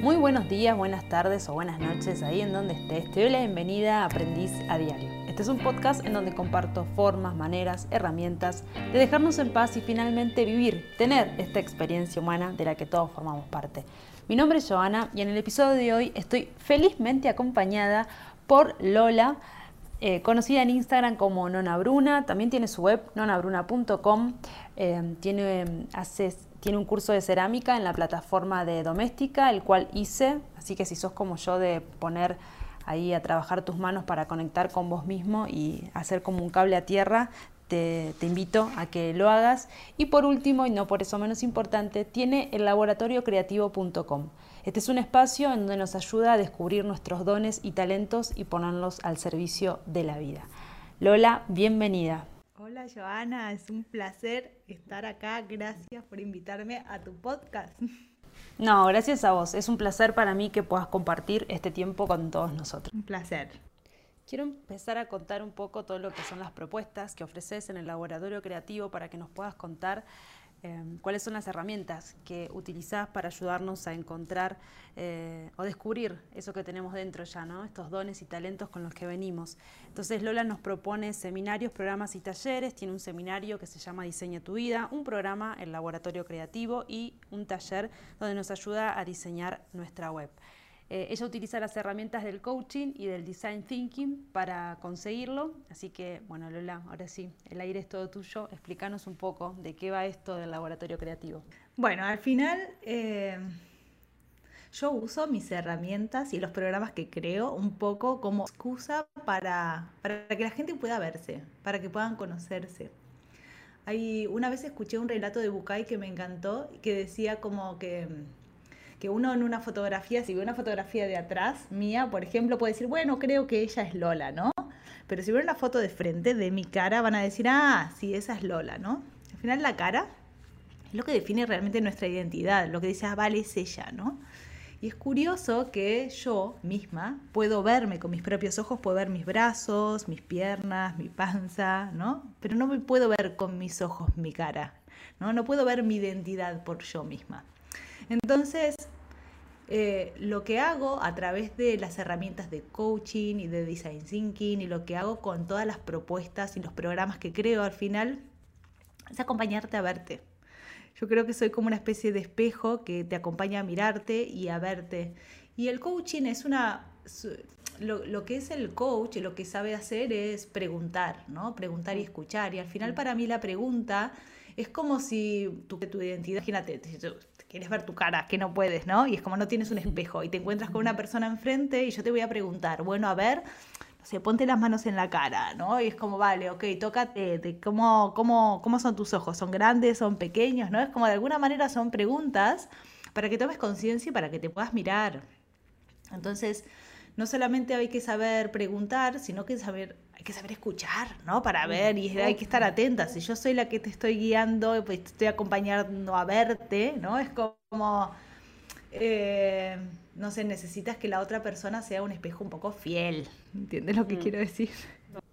Muy buenos días, buenas tardes o buenas noches ahí en donde estés. Te doy la bienvenida a Aprendiz a Diario. Este es un podcast en donde comparto formas, maneras, herramientas de dejarnos en paz y finalmente vivir, tener esta experiencia humana de la que todos formamos parte. Mi nombre es Joana y en el episodio de hoy estoy felizmente acompañada por Lola, eh, conocida en Instagram como Nona Bruna, también tiene su web nonabruna.com, eh, tiene, hace tiene un curso de cerámica en la plataforma de doméstica, el cual hice, así que si sos como yo de poner ahí a trabajar tus manos para conectar con vos mismo y hacer como un cable a tierra, te, te, invito a que lo hagas. Y por último, y no por eso menos importante, tiene el laboratoriocreativo.com. Este es un espacio en donde nos ayuda a descubrir nuestros dones y talentos y ponerlos al servicio de la vida. Lola, bienvenida. Hola Joana, es un placer estar acá. Gracias por invitarme a tu podcast. No, gracias a vos. Es un placer para mí que puedas compartir este tiempo con todos nosotros. Un placer. Quiero empezar a contar un poco todo lo que son las propuestas que ofreces en el laboratorio creativo para que nos puedas contar Em, cuáles son las herramientas que utilizás para ayudarnos a encontrar eh, o descubrir eso que tenemos dentro ya, ¿no? estos dones y talentos con los que venimos. Entonces Lola nos propone seminarios, programas y talleres, tiene un seminario que se llama Diseña tu vida, un programa, el laboratorio creativo y un taller donde nos ayuda a diseñar nuestra web. Eh, ella utiliza las herramientas del coaching y del design thinking para conseguirlo. Así que, bueno, Lola, ahora sí, el aire es todo tuyo. Explícanos un poco de qué va esto del laboratorio creativo. Bueno, al final eh, yo uso mis herramientas y los programas que creo un poco como excusa para, para que la gente pueda verse, para que puedan conocerse. Hay, una vez escuché un relato de Bucay que me encantó, que decía como que uno en una fotografía, si ve una fotografía de atrás mía, por ejemplo, puede decir, bueno, creo que ella es Lola, ¿no? Pero si ven una foto de frente de mi cara, van a decir, ah, sí, esa es Lola, ¿no? Al final la cara es lo que define realmente nuestra identidad, lo que dice, ah, vale, es ella, ¿no? Y es curioso que yo misma puedo verme con mis propios ojos, puedo ver mis brazos, mis piernas, mi panza, ¿no? Pero no me puedo ver con mis ojos mi cara, ¿no? No puedo ver mi identidad por yo misma. Entonces, eh, lo que hago a través de las herramientas de coaching y de design thinking y lo que hago con todas las propuestas y los programas que creo al final es acompañarte a verte. Yo creo que soy como una especie de espejo que te acompaña a mirarte y a verte. Y el coaching es una... Lo, que es el coach, lo que sabe hacer es preguntar, ¿no? Preguntar y escuchar. Y al final para mí la pregunta es como si tu, tu identidad, imagínate, quieres ver tu cara, que no puedes, ¿no? Y es como no tienes un espejo y te encuentras con una persona enfrente y yo te voy a preguntar, bueno, a ver, no sé, ponte las manos en la cara, ¿no? Y es como, vale, ok, tócate, de cómo, cómo, cómo son tus ojos, son grandes, son pequeños, ¿no? Es como de alguna manera son preguntas para que tomes conciencia y para que te puedas mirar. Entonces, no solamente hay que saber preguntar, sino que saber hay que saber escuchar, ¿no? Para ver y hay que estar atenta. Si yo soy la que te estoy guiando, pues te estoy acompañando a verte, ¿no? Es como, eh, no sé, necesitas que la otra persona sea un espejo un poco fiel. ¿Entiendes lo que mm. quiero decir?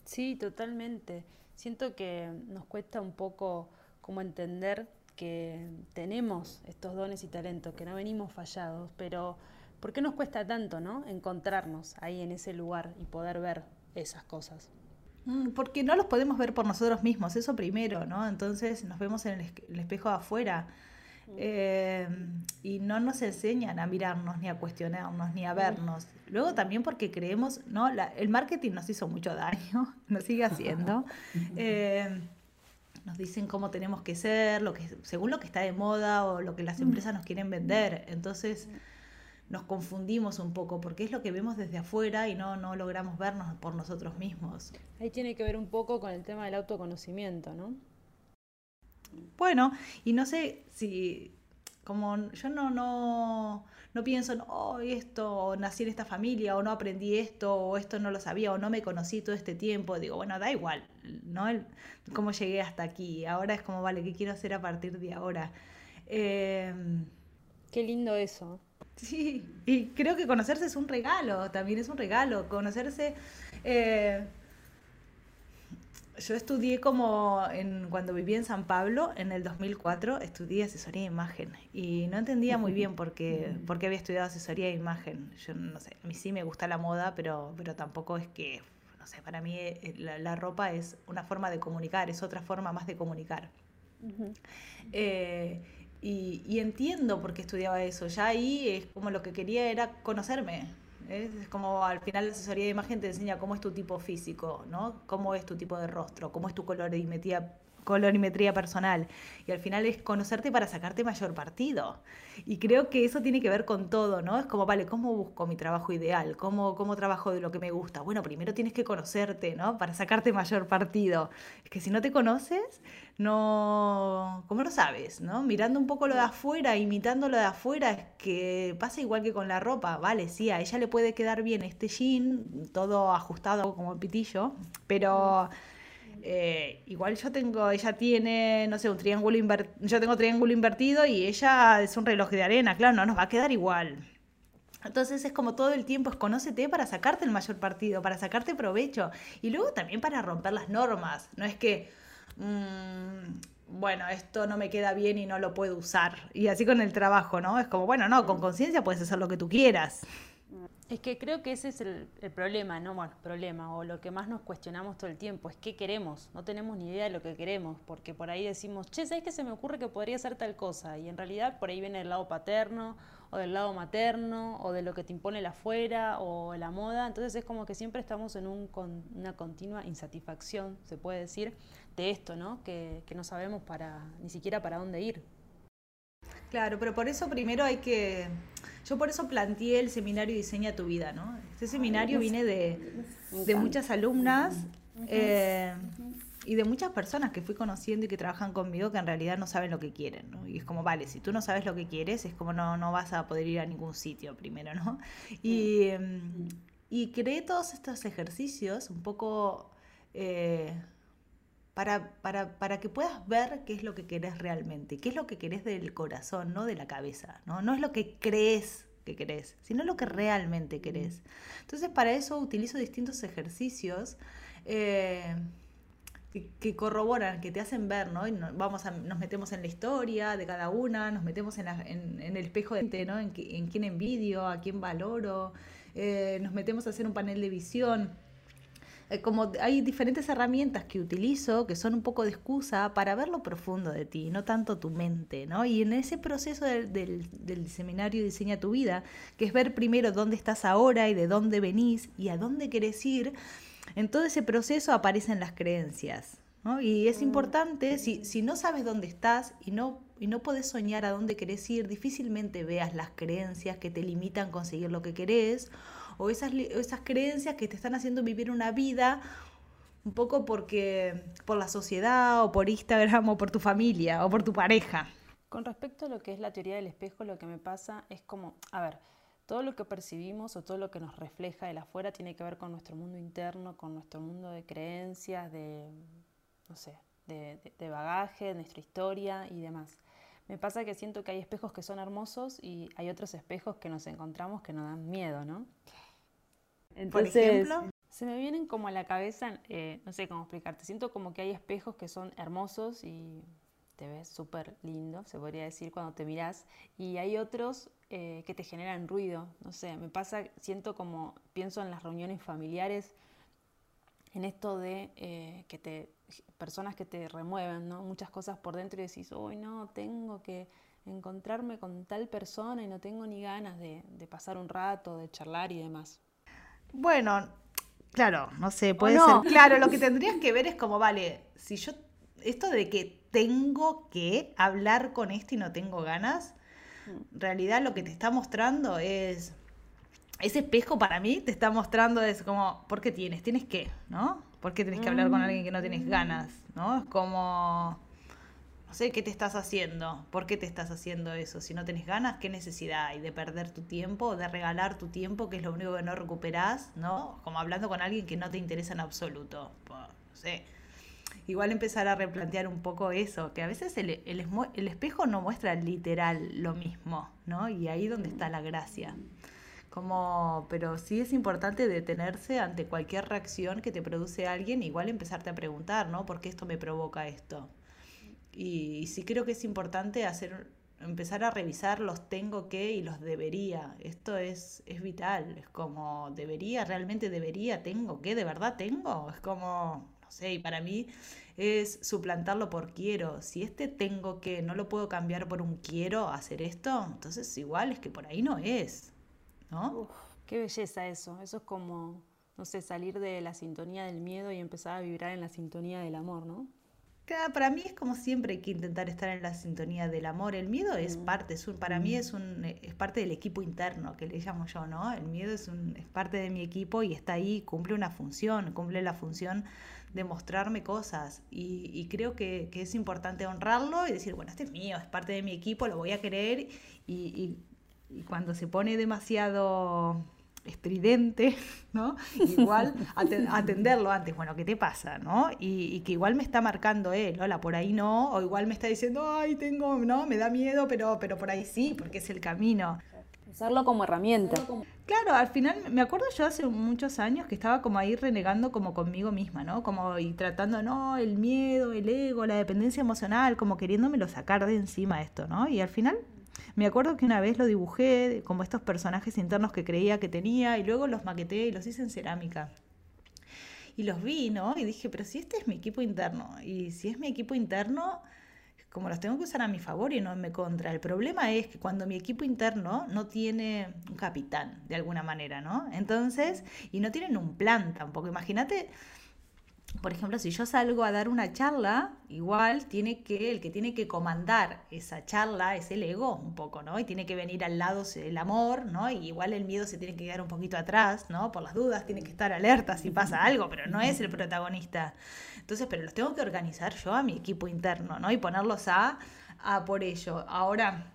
Sí, totalmente. Siento que nos cuesta un poco como entender que tenemos estos dones y talentos, que no venimos fallados, pero ¿por qué nos cuesta tanto, no? Encontrarnos ahí en ese lugar y poder ver esas cosas. Mm, porque no los podemos ver por nosotros mismos, eso primero, ¿no? Entonces nos vemos en el, espejo de afuera mm. eh, y no nos enseñan a mirarnos, ni a cuestionarnos, ni a mm. vernos. Luego también porque creemos, ¿no? el marketing nos hizo mucho daño, nos sigue haciendo. Eh, nos dicen cómo tenemos que ser, lo que, según lo que está de moda o lo que las empresas nos quieren vender. Entonces nos confundimos un poco porque es lo que vemos desde afuera y no, no logramos vernos por nosotros mismos. Ahí tiene que ver un poco con el tema del autoconocimiento, ¿no? Bueno, y no sé si, como yo no, no, no pienso en, oh, esto, nací en esta familia, o no aprendí esto, o esto no lo sabía, o no me conocí todo este tiempo, digo, bueno, da igual, ¿no? El, cómo llegué hasta aquí, ahora es como, vale, ¿qué quiero hacer a partir de ahora? Em, Qué lindo eso. Sí, y creo que conocerse es un regalo, también es un regalo. Conocerse. Eh, Yo estudié como en, cuando viví en San Pablo, en el 2004, estudié asesoría de imagen y no entendía muy bien por qué, por qué había estudiado asesoría de imagen. Yo no sé, a mí sí me gusta la moda, pero, pero tampoco es que, no sé, para mí eh, la, ropa es una forma de comunicar, es otra forma más de comunicar. Eh, y, entiendo por qué estudiaba eso. Ya ahí es como lo que quería era conocerme, es como al final la asesoría de imagen te enseña cómo es tu tipo físico, ¿no? Cómo es tu tipo de rostro, cómo es tu colorimetría colorimetría personal. Y al final es conocerte para sacarte mayor partido. Y creo que eso tiene que ver con todo, ¿no? Es como, vale, ¿cómo busco mi trabajo ideal? ¿Cómo, cómo trabajo de lo que me gusta? Bueno, primero tienes que conocerte, ¿no? Para sacarte mayor partido. Es que si no te conoces, no... ¿Cómo lo sabes, no? Mirando un poco lo de afuera, imitando lo de afuera, es que pasa igual que con la ropa. Vale, sí, a ella le puede quedar bien este jean, todo ajustado como pitillo, pero... Eh, igual yo tengo, ella tiene, no sé, un triángulo invertido, yo tengo triángulo invertido y ella es un reloj de arena, claro, no nos va a quedar igual. Entonces es como todo el tiempo, es conócete para sacarte el mayor partido, para sacarte provecho y luego también para romper las normas. No es que, mm, bueno, esto no me queda bien y no lo puedo usar. Y así con el trabajo, ¿no? Es como, bueno, no, con conciencia puedes hacer lo que tú quieras. Es que creo que ese es el, problema, ¿no? Bueno, problema, o lo que más nos cuestionamos todo el tiempo, es qué queremos. No tenemos ni idea de lo que queremos, porque por ahí decimos, che, ¿sabes qué se me ocurre que podría ser tal cosa? Y en realidad por ahí viene el lado paterno, o del lado materno, o de lo que te impone la afuera, o la moda. Entonces es como que siempre estamos en un, con una continua insatisfacción, se puede decir, de esto, ¿no? Que, que no sabemos para, ni siquiera para dónde ir. Claro, pero por eso primero hay que... Yo por eso planteé el seminario Diseña tu vida, ¿no? Este seminario viene de, muchas alumnas eh, y de muchas personas que fui conociendo y que trabajan conmigo que en realidad no saben lo que quieren, ¿no? Y es como, vale, si tú no sabes lo que quieres, es como no, no vas a poder ir a ningún sitio primero, ¿no? Y, y creé todos estos ejercicios un poco... Eh, para, para, para, que puedas ver qué es lo que querés realmente, qué es lo que querés del corazón, no de la cabeza, ¿no? No es lo que crees que querés, sino lo que realmente querés. Entonces, para eso utilizo distintos ejercicios eh, que, corroboran, que te hacen ver, ¿no? Y vamos a, nos metemos en la historia de cada una, nos metemos en, en, el espejo de ¿no? En, en quién envidio, a quién valoro, eh, nos metemos a hacer un panel de visión eh, como hay diferentes herramientas que utilizo que son un poco de excusa para ver lo profundo de ti, no tanto tu mente, ¿no? Y en ese proceso del, del, seminario Diseña tu vida, que es ver primero dónde estás ahora y de dónde venís y a dónde querés ir, en todo ese proceso aparecen las creencias. ¿no? Y es mm. importante, si, si no sabes dónde estás y no, y no podés soñar a dónde querés ir, difícilmente veas las creencias que te limitan a conseguir lo que querés o esas, creencias que te están haciendo vivir una vida un poco porque por la sociedad o por Instagram o por tu familia o por tu pareja. Con respecto a lo que es la teoría del espejo, lo que me pasa es como, a ver, todo lo que percibimos o todo lo que nos refleja de afuera tiene que ver con nuestro mundo interno, con nuestro mundo de creencias, de, no sé, de, de bagaje, de nuestra historia y demás. Me pasa que siento que hay espejos que son hermosos y hay otros espejos que nos encontramos que nos dan miedo, ¿no? Por ejemplo. Se me vienen como a la cabeza, eh, no sé cómo explicarte, siento como que hay espejos que son hermosos y te ves súper lindo, se podría decir, cuando te miras, y hay otros eh, que te generan ruido, no sé, me pasa, siento como, pienso en las reuniones familiares, en esto de eh, que te, personas que te remueven, ¿no? Muchas cosas por dentro y decís, hoy no, tengo que encontrarme con tal persona y no tengo ni ganas de, de pasar un rato, de charlar y demás. Bueno, claro, no sé, puede ser. Claro, lo que tendrías que ver es como, vale, si yo, esto de que tengo que hablar con esto y no tengo ganas, mm. en realidad lo que te está mostrando es, ese espejo para mí te está mostrando es como, ¿por qué tienes? ¿Tienes qué? ¿No? ¿Por qué tienes que hablar con mm. alguien que no tienes ganas? ¿No? Es como no sé, ¿qué te estás haciendo? ¿Por qué te estás haciendo eso? Si no tenés ganas, ¿qué necesidad hay de perder tu tiempo, de regalar tu tiempo, que es lo único que no recuperás, ¿no? Como hablando con alguien que no te interesa en absoluto. no sé. Igual empezar a replantear un poco eso, que a veces el, el, espejo no muestra literal lo mismo, ¿no? Y ahí donde está la gracia. Como, pero sí es importante detenerse ante cualquier reacción que te produce alguien, igual empezarte a preguntar, ¿no? ¿Por qué esto me provoca esto? Y, sí creo que es importante hacer, empezar a revisar los tengo que y los debería. Esto es, es vital, es como debería, realmente debería, tengo que, de verdad tengo. Es como, no sé, y para mí es suplantarlo por quiero. Si este tengo que no lo puedo cambiar por un quiero hacer esto, entonces igual es que por ahí no es. ¿no? qué belleza eso. Eso es como, no sé, salir de la sintonía del miedo y empezar a vibrar en la sintonía del amor, ¿no? Claro, para mí es como siempre hay que intentar estar en la sintonía del amor. El miedo es mm. parte, es para mí es, un, es parte del equipo interno, que le llamo yo, ¿no? El miedo es, un, es parte de mi equipo y está ahí, cumple una función, cumple la función de mostrarme cosas. Y, creo que, es importante honrarlo y decir, bueno, este es mío, es parte de mi equipo, lo voy a querer y y cuando se pone demasiado estridente, ¿no? Igual atenderlo antes, bueno, ¿qué te pasa, no? Y, que igual me está marcando él, hola, por ahí no, o igual me está diciendo, ay, tengo, no, me da miedo, pero, pero por ahí sí, porque es el camino. Usarlo como herramienta. Claro, al final me acuerdo yo hace muchos años que estaba como ahí renegando como conmigo misma, ¿no? Como y tratando, no, el miedo, el ego, la dependencia emocional, como queriéndomelo sacar de encima esto, ¿no? Y al final me acuerdo que una vez lo dibujé como estos personajes internos que creía que tenía y luego los maqueteé y los hice en cerámica. Y los vi, ¿no? Y dije, pero si este es mi equipo interno y si es mi equipo interno, como los tengo que usar a mi favor y no en mi contra. El problema es que cuando mi equipo interno no tiene un capitán, de alguna manera, ¿no? Entonces, y no tienen un plan tampoco. Imagínate por ejemplo, si yo salgo a dar una charla, igual tiene que, el que tiene que comandar esa charla es el ego un poco, ¿no? Y tiene que venir al lado el amor, ¿no? Y igual el miedo se tiene que quedar un poquito atrás, ¿no? Por las dudas, tiene que estar alerta si pasa algo, pero no es el protagonista. Entonces, pero los tengo que organizar yo a mi equipo interno, ¿no? Y ponerlos a, a por ello. Ahora,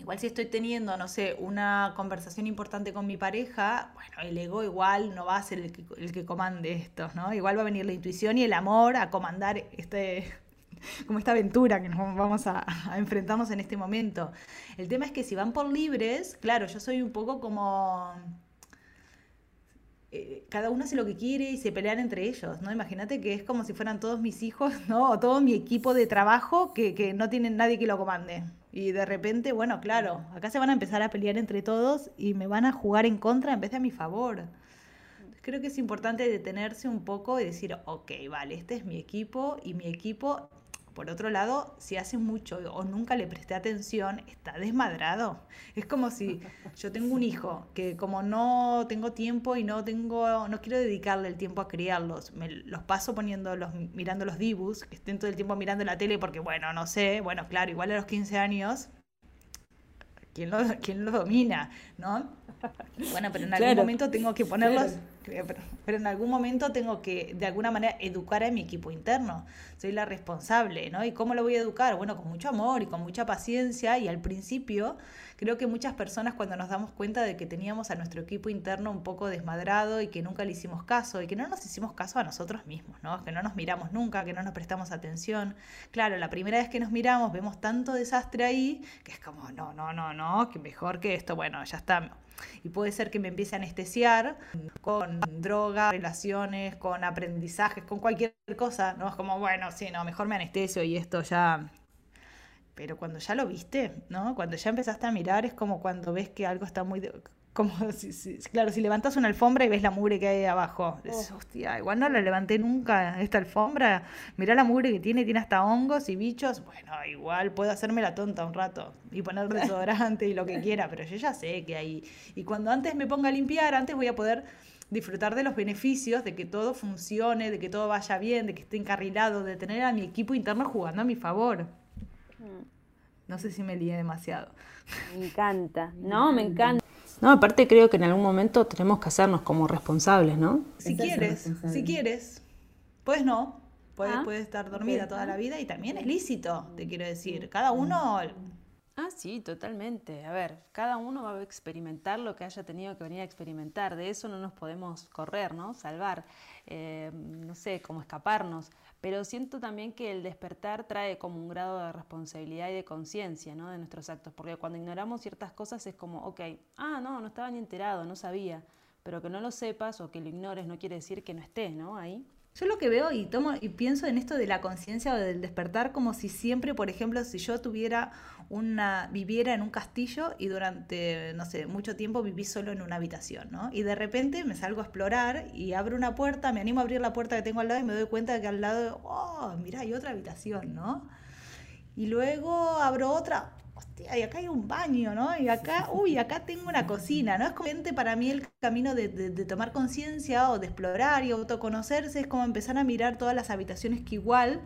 Igual si estoy teniendo, no sé, una conversación importante con mi pareja, bueno, el ego igual no va a ser el que, el que comande esto, ¿no? Igual va a venir la intuición y el amor a comandar este, como esta aventura que nos vamos a, a, en este momento. El tema es que si van por libres, claro, yo soy un poco como eh, cada uno hace lo que quiere y se pelean entre ellos, ¿no? Imagínate que es como si fueran todos mis hijos, ¿no? O todo mi equipo de trabajo que, que no tienen nadie que lo comande. Y de repente, bueno, claro, acá se van a empezar a pelear entre todos y me van a jugar en contra en vez de a mi favor. Creo que es importante detenerse un poco y decir, ok, vale, este es mi equipo y mi equipo por otro lado, si hace mucho o nunca le presté atención, está desmadrado. Es como si yo tengo un hijo que como no tengo tiempo y no tengo, no quiero dedicarle el tiempo a criarlos, me los paso poniendo los, mirando los dibus, que estén todo el tiempo mirando la tele porque bueno, no sé, bueno, claro, igual a los 15 años, ¿quién lo, quién lo domina? ¿No? Bueno, pero en algún momento tengo que ponerlos, pero, en algún momento tengo que de alguna manera educar a mi equipo interno. Soy la responsable, ¿no? ¿Y cómo lo voy a educar? Bueno, con mucho amor y con mucha paciencia y al principio creo que muchas personas cuando nos damos cuenta de que teníamos a nuestro equipo interno un poco desmadrado y que nunca le hicimos caso y que no nos hicimos caso a nosotros mismos, ¿no? Que no nos miramos nunca, que no nos prestamos atención. Claro, la primera vez que nos miramos vemos tanto desastre ahí que es como, no, no, no, no, que mejor que esto, bueno, ya está y puede ser que me empiece a anestesiar con droga, relaciones, con aprendizajes, con cualquier cosa, ¿no? Es como, bueno, sí, no, mejor me anestesio y esto ya... Pero cuando ya lo viste, ¿no? Cuando ya empezaste a mirar es como cuando ves que algo está muy como si, claro, si levantas una alfombra y ves la mugre que hay abajo. Oh. hostia, igual no la levanté nunca esta alfombra. Mirá la mugre que tiene, tiene hasta hongos y bichos. Bueno, igual puedo hacerme la tonta un rato y poner desodorante y lo que quiera, pero yo ya sé que hay. Y cuando antes me ponga a limpiar, antes voy a poder disfrutar de los beneficios, de que todo funcione, de que todo vaya bien, de que esté encarrilado, de tener a mi equipo interno jugando a mi favor. No sé si me lié demasiado. Me encanta. No, me encanta. No, aparte creo que en algún momento tenemos que hacernos como responsables, ¿no? Si quieres, si quieres. Pues no, puedes, ah, estar dormida toda la vida y también es lícito, te quiero decir. Cada uno... Ah, sí, totalmente. A ver, cada uno va a experimentar lo que haya tenido que venir a experimentar. De eso no nos podemos correr, ¿no? Salvar, eh, no sé, cómo escaparnos. Pero siento también que el despertar trae como un grado de responsabilidad y de conciencia, ¿no? De nuestros actos. Porque cuando ignoramos ciertas cosas es como, ok, ah, no, no estaba ni enterado, no sabía. Pero que no lo sepas o que lo ignores no quiere decir que no esté, ¿no? Ahí. Yo lo que veo y tomo y pienso en esto de la conciencia o del despertar como si siempre, por ejemplo, si yo tuviera una viviera en un castillo y durante no sé, mucho tiempo viví solo en una habitación, ¿no? Y de repente me salgo a explorar y abro una puerta, me animo a abrir la puerta que tengo al lado y me doy cuenta de que al lado, oh, mira, hay otra habitación, ¿no? Y luego abro otra, hostia, y acá hay un baño, ¿no? Y acá, uy, acá tengo una cocina, ¿no? Es como para mí el camino de, tomar conciencia o de explorar y autoconocerse, es como empezar a mirar todas las habitaciones que igual...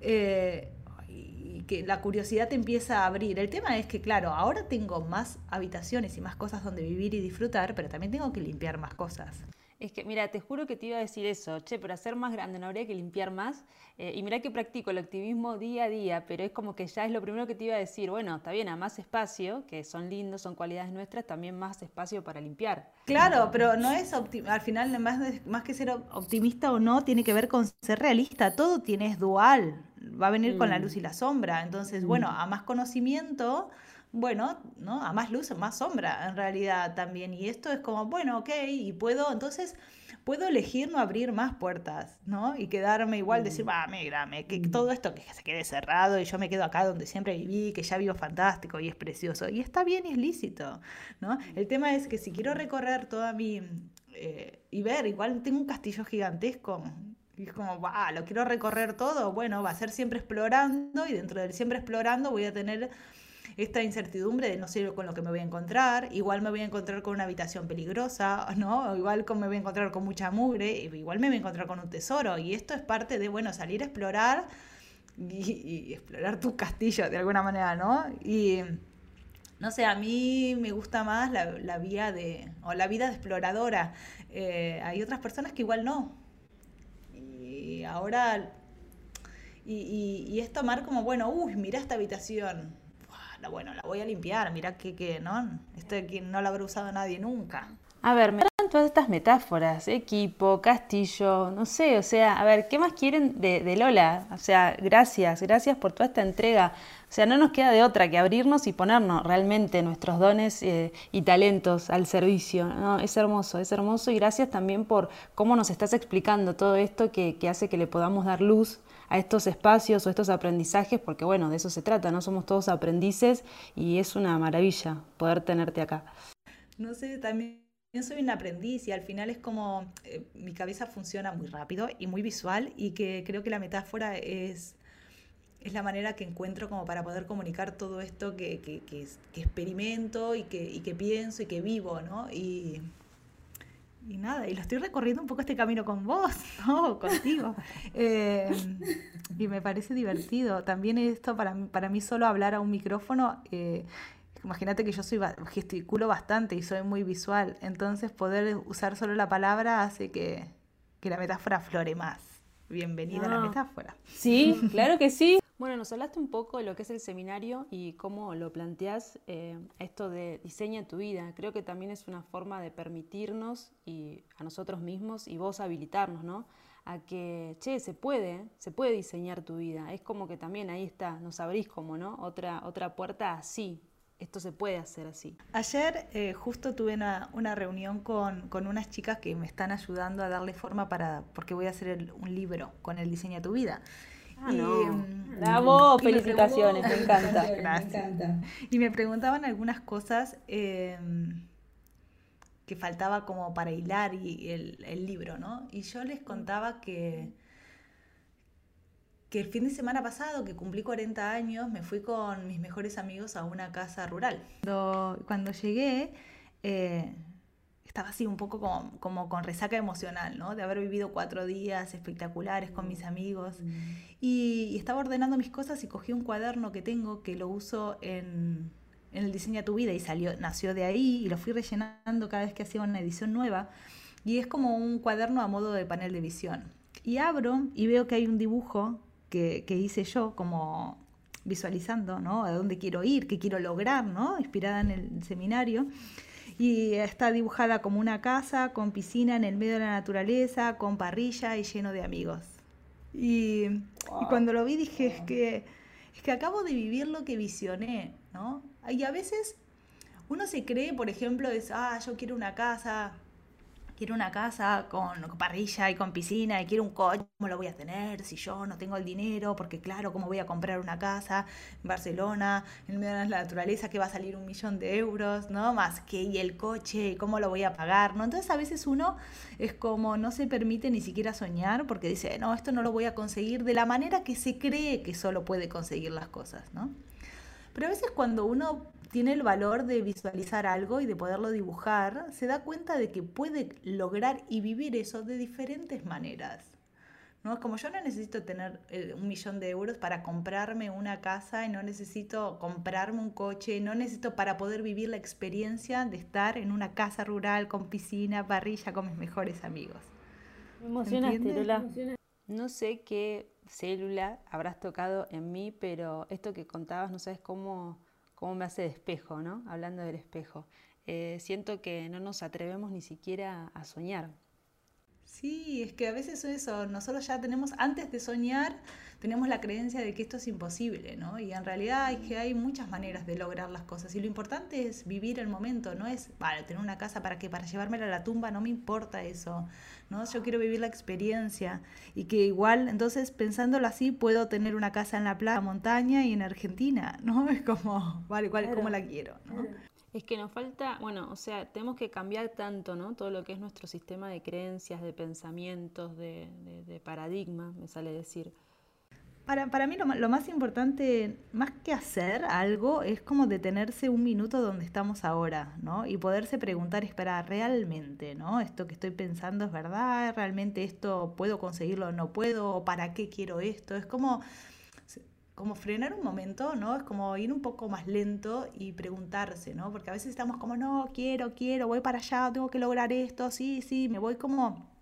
Eh, y que la curiosidad te empieza a abrir. El tema es que, claro, ahora tengo más habitaciones y más cosas donde vivir y disfrutar, pero también tengo que limpiar más cosas. Es que, mira, te juro que te iba a decir eso, che, pero hacer más grande no habría que limpiar más. Eh, y mira que practico el activismo día a día, pero es como que ya es lo primero que te iba a decir, bueno, está bien, a más espacio, que son lindos, son cualidades nuestras, también más espacio para limpiar. Claro, pero no es al final, más, más que ser optimista o no, tiene que ver con ser realista. Todo tiene es dual, va a venir con la mm. luz y la sombra. Entonces, bueno, mm. a más conocimiento bueno, ¿no? A más luz, más sombra en realidad también. Y esto es como, bueno, ok, y puedo, entonces, puedo elegir no abrir más puertas, ¿no? Y quedarme igual, decir, va, mira, que mm. todo esto que se quede cerrado y yo me quedo acá donde siempre viví, que ya vivo fantástico y es precioso. Y está bien y es lícito, ¿no? El tema es que si quiero recorrer toda mi... Eh, y ver, igual tengo un castillo gigantesco, y es como, va, lo quiero recorrer todo, bueno, va a ser siempre explorando y dentro del siempre explorando voy a tener esta incertidumbre de no sé con lo que me voy a encontrar, igual me voy a encontrar con una habitación peligrosa, ¿no? igual me voy a encontrar con mucha mugre, igual me voy a encontrar con un tesoro. Y esto es parte de, bueno, salir a explorar y, explorar tu castillo de alguna manera, ¿no? Y no sé, a mí me gusta más la, vía de, o la vida de exploradora. Eh, hay otras personas que igual no. Y ahora, y, y es tomar como, bueno, uy, mira esta habitación bueno, la voy a limpiar, mira que, que no, esto que no la habrá usado nadie nunca. A ver, me dan todas estas metáforas, equipo, castillo, no sé, o sea, a ver, ¿qué más quieren de, Lola? O sea, gracias, gracias por toda esta entrega. O sea, no nos queda de otra que abrirnos y ponernos realmente nuestros dones eh, y talentos al servicio. ¿no? Es hermoso, es hermoso y gracias también por cómo nos estás explicando todo esto que, que hace que le podamos dar luz a estos espacios o estos aprendizajes, porque bueno, de eso se trata, ¿no? Somos todos aprendices y es una maravilla poder tenerte acá. No sé, también soy un aprendiz y al final es como eh, mi cabeza funciona muy rápido y muy visual y que creo que la metáfora es, es la manera que encuentro como para poder comunicar todo esto que, que, experimento y que, y que pienso y que vivo, ¿no? Y, y nada, y lo estoy recorriendo un poco este camino con vos, ¿no? Contigo. Eh, y me parece divertido. También esto para, para mí solo hablar a un micrófono, eh, imagínate que yo soy gesticulo bastante y soy muy visual, entonces poder usar solo la palabra hace que, que la metáfora flore más. Bienvenida a la ah. metáfora. Sí, claro que sí. Bueno, nos hablaste un poco de lo que es el seminario y cómo lo planteas, eh, esto de diseña tu vida. Creo que también es una forma de permitirnos y a nosotros mismos y vos habilitarnos, ¿no? A que, che, se puede, se puede diseñar tu vida. Es como que también ahí está, nos abrís como, ¿no? Otra, otra puerta así. Esto se puede hacer así. Ayer eh, justo tuve una, reunión con, con, unas chicas que me están ayudando a darle forma para, porque voy a hacer un libro con el diseño tu vida. Ah, y, mm, Bravo, felicitaciones, me, encanta. Y me preguntaban algunas cosas em, que faltaba como para hilar y el, libro, ¿no? Y yo les contaba que, que el fin de semana pasado, que cumplí 40 años, me fui con mis mejores amigos a una casa rural. Cuando, cuando llegué, eh, estaba así un poco como, con resaca emocional, ¿no? De haber vivido cuatro días espectaculares con mis amigos. Mm. Y, estaba ordenando mis cosas y cogí un cuaderno que tengo que lo uso en, el diseño de tu vida y salió, nació de ahí y lo fui rellenando cada vez que hacía una edición nueva. Y es como un cuaderno a modo de panel de visión. Y abro y veo que hay un dibujo que, que hice yo como visualizando, ¿no? A dónde quiero ir, qué quiero lograr, ¿no? Inspirada en el seminario. Y está dibujada como una casa con piscina en el medio de la naturaleza, con parrilla y lleno de amigos. Y, y cuando lo vi dije, es que, es que acabo de vivir lo que visioné, ¿no? Y a veces uno se cree, por ejemplo, es, ah, yo quiero una casa quiero una casa con parrilla y con piscina y quiero un coche, ¿cómo lo voy a tener si yo no tengo el dinero? Porque claro, ¿cómo voy a comprar una casa en Barcelona, en medio de la naturaleza, que va a salir un millón de euros, ¿no? Más que y el coche, ¿cómo lo voy a pagar? ¿no? Entonces a veces uno es como no se permite ni siquiera soñar porque dice, no, esto no lo voy a conseguir de la manera que se cree que solo puede conseguir las cosas, ¿no? Pero a veces cuando uno tiene el valor de visualizar algo y de poderlo dibujar, se da cuenta de que puede lograr y vivir eso de diferentes maneras. ¿no? Es como yo no necesito tener eh, un millón de euros para comprarme una casa y no necesito comprarme un coche, no necesito para poder vivir la experiencia de estar en una casa rural con piscina, parrilla, con mis mejores amigos. Me emocionaste, Lola. No sé qué célula habrás tocado en mí, pero esto que contabas, no sabes cómo cómo me hace de espejo, ¿no? Hablando del espejo. Eh, siento que no nos atrevemos ni siquiera a soñar. Sí, es que a veces eso, nosotros ya tenemos, antes de soñar, tenemos la creencia de que esto es imposible, ¿no? Y en realidad es que hay muchas maneras de lograr las cosas. Y lo importante es vivir el momento, no es, vale, tener una casa para que para llevármela a la tumba, no me importa eso, ¿no? Yo quiero vivir la experiencia. Y que igual, entonces, pensándolo así, puedo tener una casa en la playa, montaña y en Argentina, ¿no? Es como, vale, ¿cuál, ¿cómo la quiero, ¿no? Es que nos falta, bueno, o sea, tenemos que cambiar tanto, ¿no? Todo lo que es nuestro sistema de creencias, de pensamientos, de, de paradigma, me sale decir. Para, para mí lo, lo, más importante, más que hacer algo, es como detenerse un minuto donde estamos ahora, ¿no? Y poderse preguntar, espera, realmente, ¿no? Esto que estoy pensando es verdad, realmente esto puedo conseguirlo no puedo, o para qué quiero esto. Es como, como frenar un momento, ¿no? Es como ir un poco más lento y preguntarse, ¿no? Porque a veces estamos como, no, quiero, quiero, voy para allá, tengo que lograr esto, sí, sí, me voy como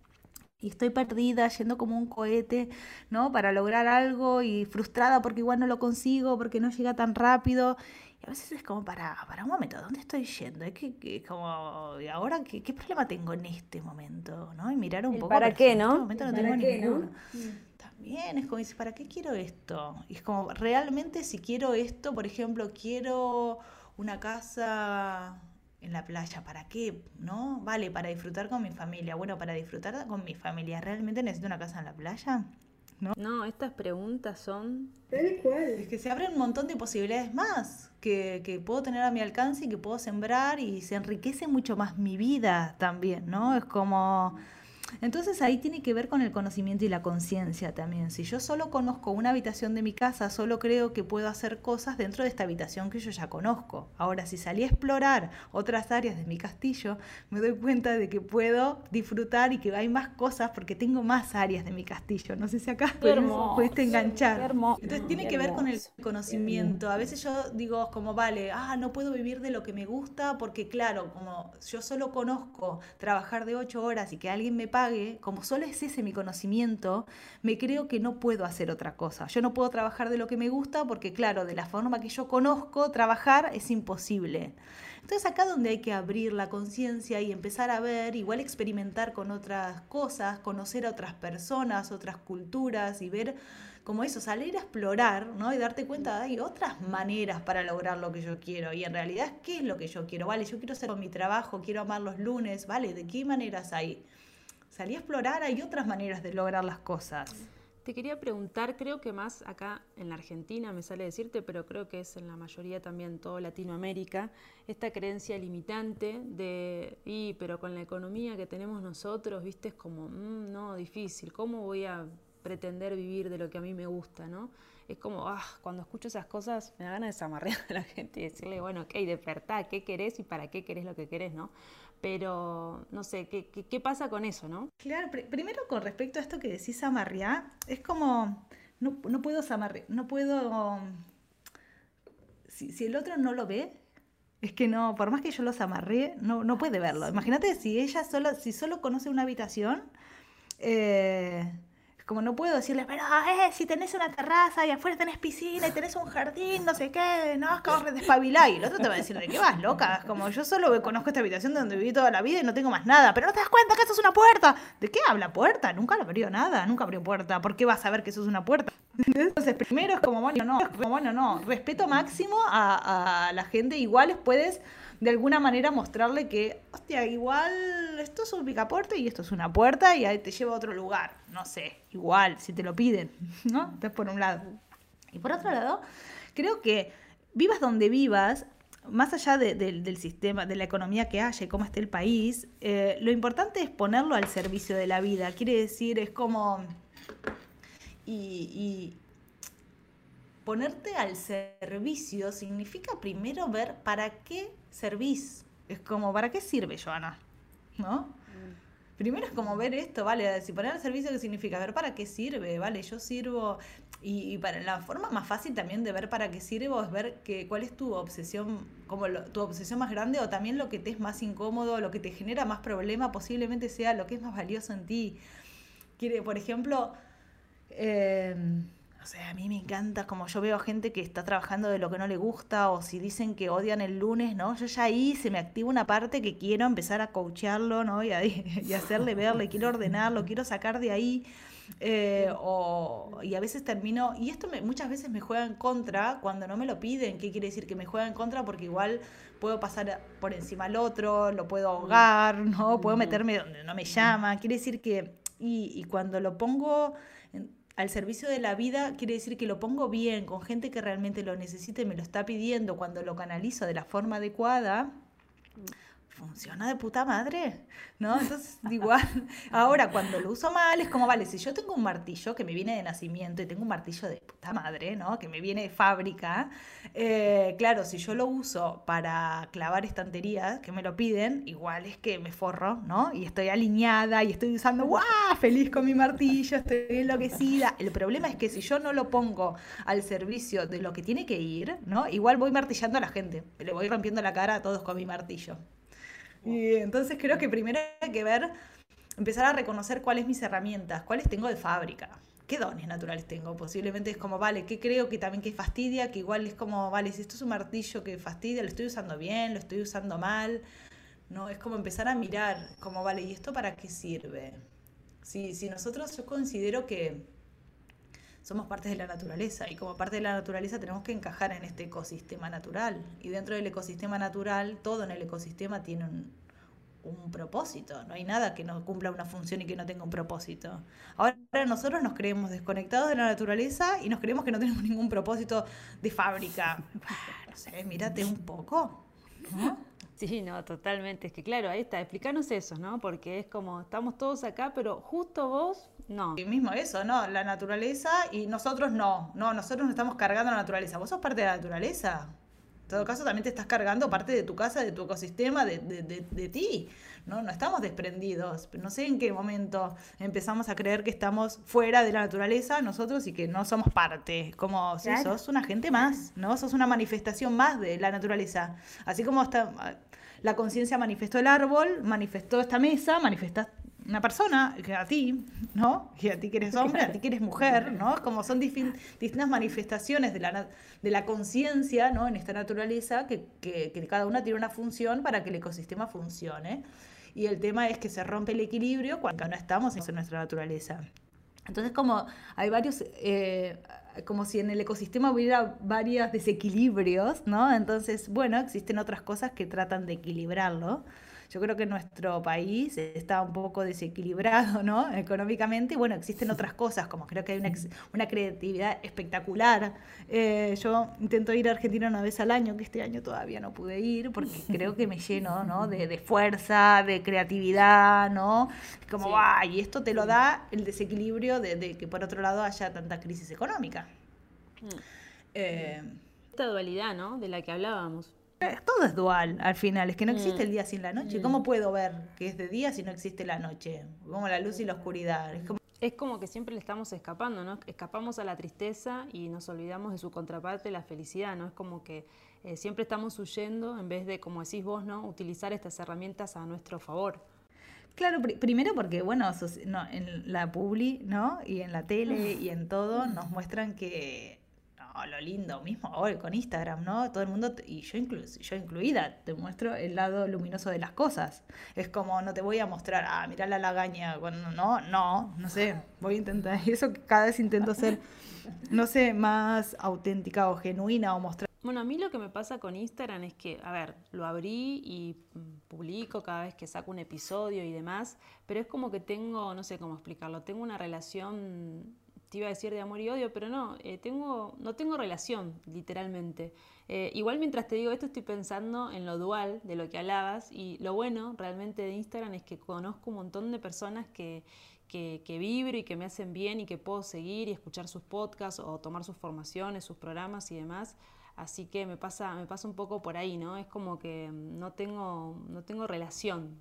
y estoy perdida, yendo como un cohete, ¿no? Para lograr algo y frustrada porque igual no lo consigo, porque no llega tan rápido. Y a veces es como, para, para un momento, ¿dónde estoy yendo? Es que, como, ¿y ahora qué, qué, problema tengo en este momento? ¿no? Y mirar un poco. ¿Para qué, no? En este momento no tengo qué, ninguno. Mm. También es como dices, ¿para qué quiero esto? Y es como, realmente si quiero esto, por ejemplo, quiero una casa en la playa, ¿para qué? ¿No? Vale, para disfrutar con mi familia. Bueno, para disfrutar con mi familia, ¿realmente necesito una casa en la playa? ¿No? No, estas preguntas son... Tal cual. Es que se abren un montón de posibilidades más que, que, puedo tener a mi alcance y que puedo sembrar y se enriquece mucho más mi vida también, ¿no? Es como entonces ahí tiene que ver con el conocimiento y la conciencia también. Si yo solo conozco una habitación de mi casa, solo creo que puedo hacer cosas dentro de esta habitación que yo ya conozco. Ahora, si salí a explorar otras áreas de mi castillo, me doy cuenta de que puedo disfrutar y que hay más cosas porque tengo más áreas de mi castillo. No sé si acá pudiste enganchar. Entonces tiene que ver con el conocimiento. A veces yo digo como, vale, ah, no puedo vivir de lo que me gusta porque claro, como yo solo conozco trabajar de ocho horas y que alguien me pague, como solo es ese mi conocimiento, me creo que no puedo hacer otra cosa. Yo no puedo trabajar de lo que me gusta porque, claro, de la forma que yo conozco, trabajar es imposible. Entonces acá donde hay que abrir la conciencia y empezar a ver, igual experimentar con otras cosas, conocer a otras personas, otras culturas y ver como eso, salir a explorar, ¿no? Y darte cuenta de hay otras maneras para lograr lo que yo quiero. Y en realidad, ¿qué es lo que yo quiero? Vale, yo quiero hacer con mi trabajo, quiero amar los lunes, ¿vale? ¿De qué maneras hay? Salí a explorar, hay otras maneras de lograr las cosas. Te quería preguntar, creo que más acá en la Argentina me sale decirte, pero creo que es en la mayoría también todo Latinoamérica, esta creencia limitante de, y pero con la economía que tenemos nosotros, viste, es como, mm, no, difícil, ¿cómo voy a pretender vivir de lo que a mí me gusta, no? Es como, ah, cuando escucho esas cosas me da ganas de desamarrear a la gente y decirle, bueno, ok, despertá, ¿qué querés y para qué querés lo que querés, no? Pero no sé, ¿qué, qué, pasa con eso, no? Claro, primero con respecto a esto que decís amarrear, es como, no, no puedo amarrear, no puedo, si, si, el otro no lo ve, es que no, por más que yo los amarré, no, no puede verlo. Imagínate si ella solo, si solo conoce una habitación, eh, Como no puedo decirle, pero eh, si tenés una terraza y afuera tenés piscina y tenés un jardín, no sé qué, no, es como despabilá. Y el otro te va a decir, ¿de qué vas, loca? Como yo solo conozco esta habitación donde viví toda la vida y no tengo más nada. Pero no te das cuenta que esto es una puerta. ¿De qué habla puerta? Nunca lo abrió nada, nunca abrió puerta. ¿Por qué vas a saber que eso es una puerta? Entonces, primero es como, bueno, no, bueno, no. Respeto máximo a, la gente. Igual puedes de alguna manera mostrarle que, hostia, igual esto es un picaporte y esto es una puerta y ahí te lleva a otro lugar. No sé, igual, si te lo piden, ¿no? Entonces, por un lado. Y por otro lado, creo que vivas donde vivas, más allá del sistema, de la economía que haya y cómo esté el país, eh, lo importante es ponerlo al servicio de la vida. Quiere decir, es como... y, ponerte al servicio significa primero ver para qué servís. Es como, ¿para qué sirve, Joana? ¿No? Mm. Primero es como ver esto, ¿vale? Si poner al servicio, ¿qué significa? Ver para qué sirve, ¿vale? Yo sirvo. Y, para la forma más fácil también de ver para qué sirvo es ver que, cuál es tu obsesión, como tu obsesión más grande o también lo que te es más incómodo, lo que te genera más problema, posiblemente sea lo que es más valioso en ti. Quiere, por ejemplo, eh, o sea, a mí me encanta como yo veo a gente que está trabajando de lo que no le gusta o si dicen que odian el lunes, ¿no? Yo ya ahí se me activa una parte que quiero empezar a coacharlo, ¿no? Y, y hacerle verle, quiero ordenarlo, quiero sacar de ahí. Eh, o, y a veces termino, y esto muchas veces me juega en contra cuando no me lo piden. ¿Qué quiere decir? Que me juega en contra porque igual puedo pasar por encima al otro, lo puedo ahogar, ¿no? Puedo meterme donde no me llama. Quiere decir que, y, y cuando lo pongo al servicio de la vida quiere decir que lo pongo bien, con gente que realmente lo necesita y me lo está pidiendo, cuando lo canalizo de la forma adecuada, funciona de puta madre, ¿no? Entonces, igual, ahora cuando lo uso mal es como, vale, si yo tengo un martillo que me viene de nacimiento y tengo un martillo de puta madre, ¿no? Que me viene de fábrica, eh, claro, si yo lo uso para clavar estanterías que me lo piden, igual es que me forro, ¿no? Y estoy alineada y estoy usando, ¡guau! Feliz con mi martillo, estoy enloquecida. El problema es que si yo no lo pongo al servicio de lo que tiene que ir, ¿no? Igual voy martillando a la gente, le voy rompiendo la cara a todos con mi martillo. Y entonces creo que primero hay que ver, empezar a reconocer cuáles mis herramientas, cuáles tengo de fábrica, qué dones naturales tengo. Posiblemente es como, vale, ¿qué creo que también que fastidia? Que igual es como, vale, si esto es un martillo que fastidia, lo estoy usando bien, lo estoy usando mal. ¿no? Es como empezar a mirar, como, vale, ¿y esto para qué sirve? Si, si nosotros, yo considero que somos parte de la naturaleza y como parte de la naturaleza tenemos que encajar en este ecosistema natural. Y dentro del ecosistema natural, todo en el ecosistema tiene un, un propósito. No hay nada que no cumpla una función y que no tenga un propósito. Ahora nosotros nos creemos desconectados de la naturaleza y nos creemos que no tenemos ningún propósito de fábrica. No sé, mírate un poco. Sí, no, totalmente. Es que claro, ahí está, explícanos eso, ¿no? Porque es como, estamos todos acá, pero justo vos, no. Y mismo eso, ¿no? La naturaleza y nosotros no. No, nosotros no estamos cargando la naturaleza. Vos sos parte de la naturaleza. En todo caso, también te estás cargando parte de tu casa, de tu ecosistema, de, de, de, ti. ¿no? no estamos desprendidos. No sé en qué momento empezamos a creer que estamos fuera de la naturaleza nosotros y que no somos parte. Como si sos una gente más, ¿no? Sos una manifestación más de la naturaleza. Así como está la conciencia manifestó el árbol, manifestó esta mesa, manifestó una persona, que a ti, ¿no? Que a ti que eres hombre, a ti que eres mujer, ¿no? Como son distintas manifestaciones de la, de la conciencia, ¿no? En esta naturaleza, que, que, que, cada una tiene una función para que el ecosistema funcione. Y el tema es que se rompe el equilibrio cuando no estamos en nuestra naturaleza. Entonces, como hay varios, eh, como si en el ecosistema hubiera varios desequilibrios, ¿no? Entonces, bueno, existen otras cosas que tratan de equilibrarlo. Yo creo que nuestro país está un poco desequilibrado, ¿no? Económicamente, y bueno, existen otras cosas, como creo que hay una, una creatividad espectacular. Eh, yo intento ir a Argentina una vez al año, que este año todavía no pude ir, porque creo que me lleno, ¿no? De, de fuerza, de creatividad, ¿no? Como, ay, y esto te lo da el desequilibrio de, de, que por otro lado haya tanta crisis económica. Mm. Eh, Esta dualidad, ¿no? De la que hablábamos. Todo es dual al final, es que no existe el mm. día sin la noche. ¿Cómo mm. puedo ver que es de día si no existe la noche? Como la luz y la oscuridad. Es como, que siempre le estamos escapando, ¿no? Escapamos a la tristeza y nos olvidamos de su contraparte, la felicidad, ¿no? Es como que eh, siempre estamos huyendo en vez de, como decís vos, ¿no? Utilizar estas herramientas a nuestro favor. Claro, primero porque, bueno, no, en la publi, ¿no? Y en la tele y en todo nos muestran que lo lindo mismo hoy con Instagram, ¿no? Todo el mundo, y yo, yo incluida, te muestro el lado luminoso de las cosas. Es como, no te voy a mostrar, ah, mira la lagaña, cuando no, no, no sé, voy a intentar, eso cada vez intento ser, no sé, más auténtica o genuina o mostrar. Bueno, a mí lo que me pasa con Instagram es que, a ver, lo abrí y mm, publico cada vez que saco un episodio y demás, pero es como que tengo, no sé cómo explicarlo, tengo una relación te iba a decir de amor y odio, pero no, eh, tengo, no tengo relación, literalmente. Eh, igual mientras te digo esto estoy pensando en lo dual de lo que hablabas y lo bueno realmente de Instagram es que conozco un montón de personas que, que, que vibro y que me hacen bien y que puedo seguir y escuchar sus podcasts o tomar sus formaciones, sus programas y demás. Así que me pasa, me pasa un poco por ahí, ¿no? Es como que no tengo, no tengo relación